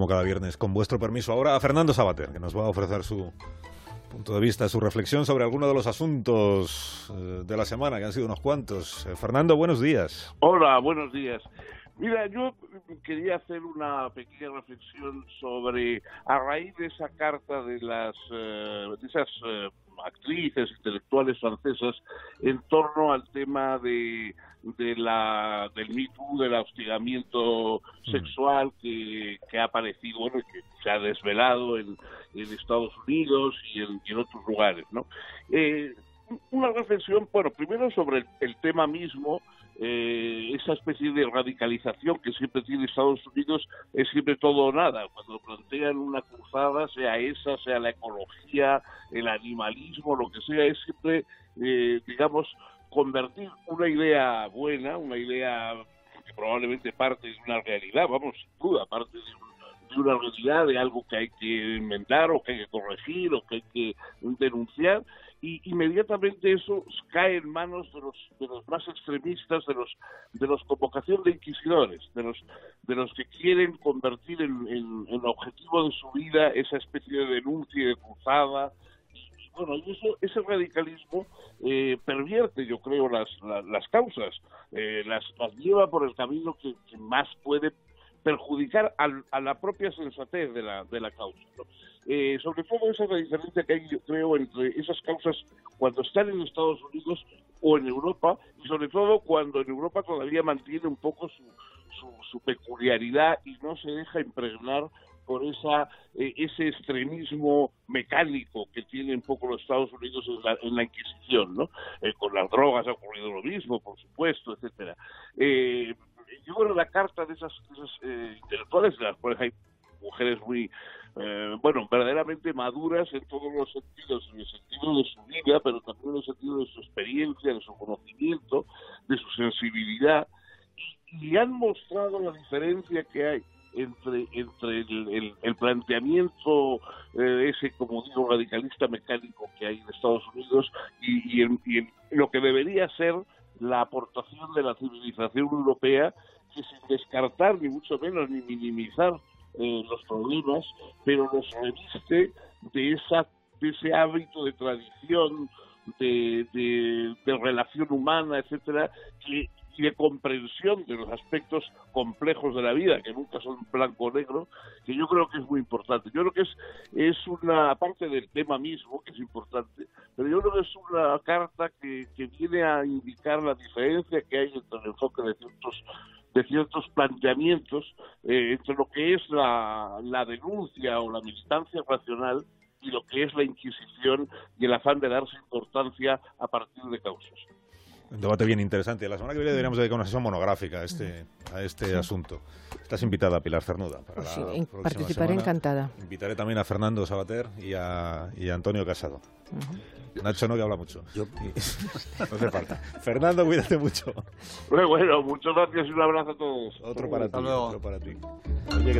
como cada viernes, con vuestro permiso. Ahora a Fernando Sabater, que nos va a ofrecer su punto de vista, su reflexión sobre alguno de los asuntos eh, de la semana, que han sido unos cuantos. Eh, Fernando, buenos días. Hola, buenos días. Mira, yo quería hacer una pequeña reflexión sobre, a raíz de esa carta de las, eh, de actrices intelectuales francesas, en torno al tema de de la del Me del hostigamiento sexual que, que ha aparecido, bueno, que se ha desvelado en, en Estados Unidos y en, en otros lugares, ¿no? Eh, una reflexión, bueno, primero sobre el, tema mismo, eh, esa especie de radicalización que siempre tiene Estados Unidos es siempre todo o nada. Cuando plantean una cruzada, sea esa, sea la ecología, el animalismo, lo que sea, es siempre, eh, digamos, convertir una idea buena, una idea que probablemente parte de una realidad, vamos, sin duda, parte de, una realidad, de algo que hay que inventar o que hay que corregir o que hay que denunciar, y inmediatamente eso cae en manos de los de los más extremistas de los de los convocación de inquisidores de los de los que quieren convertir en, en, en objetivo de su vida esa especie de denuncia de cruzada. Bueno, y eso, ese radicalismo eh, pervierte, yo creo, las, las, causas, eh, las, las lleva por el camino que, más puede perjudicar a la propia sensatez de la, de la causa. Eh, sobre todo esa es la diferencia que hay, yo creo, entre esas causas cuando están en Estados Unidos o en Europa, y sobre todo cuando en Europa todavía mantiene un poco su, su, peculiaridad y no se deja impregnar por esa eh, ese extremismo mecánico que tienen un poco los Estados Unidos en la, Inquisición, ¿no? Eh, con las drogas ha ocurrido lo mismo, por supuesto, etcétera. Yo bueno la carta de esas, eh, intelectuales, en las cuales hay mujeres muy bueno, verdaderamente maduras en todos los sentidos, en el sentido de su vida, pero también en el sentido de su experiencia, de su conocimiento, de su sensibilidad, y han mostrado la diferencia que hay entre, entre el, el, planteamiento eh, ese, como digo, radicalista mecánico que hay en Estados Unidos y, y, lo que debería ser la aportación de la civilización europea, que sin descartar ni mucho menos ni minimizar eh, los problemas, pero los reviste de, esa, de ese hábito de tradición, de, de, de relación humana, etcétera, que y de comprensión de los aspectos complejos de la vida, que nunca son blanco o negro, que yo creo que es muy importante. Yo creo que es, es una parte del tema mismo que es importante, pero yo creo que es una carta que, que viene a indicar la diferencia que hay entre el enfoque de ciertos de ciertos planteamientos eh, entre lo que es la, la denuncia o la militancia racional y lo que es la Inquisición y el afán de darse importancia a partir de causas. Un debate bien interesante. La semana que viene deberíamos dedicar una sesión monográfica a este, a este asunto. Estás invitada, Pilar Cernuda. Para sí, participaré encantada. Invitaré también a Fernando Sabater y a, y a Antonio Casado. Nacho no, que habla mucho. Yo... no hace falta. Fernando, cuídate mucho. Bueno, muchas gracias y un abrazo a todos. Otro para ti. Otro para ti.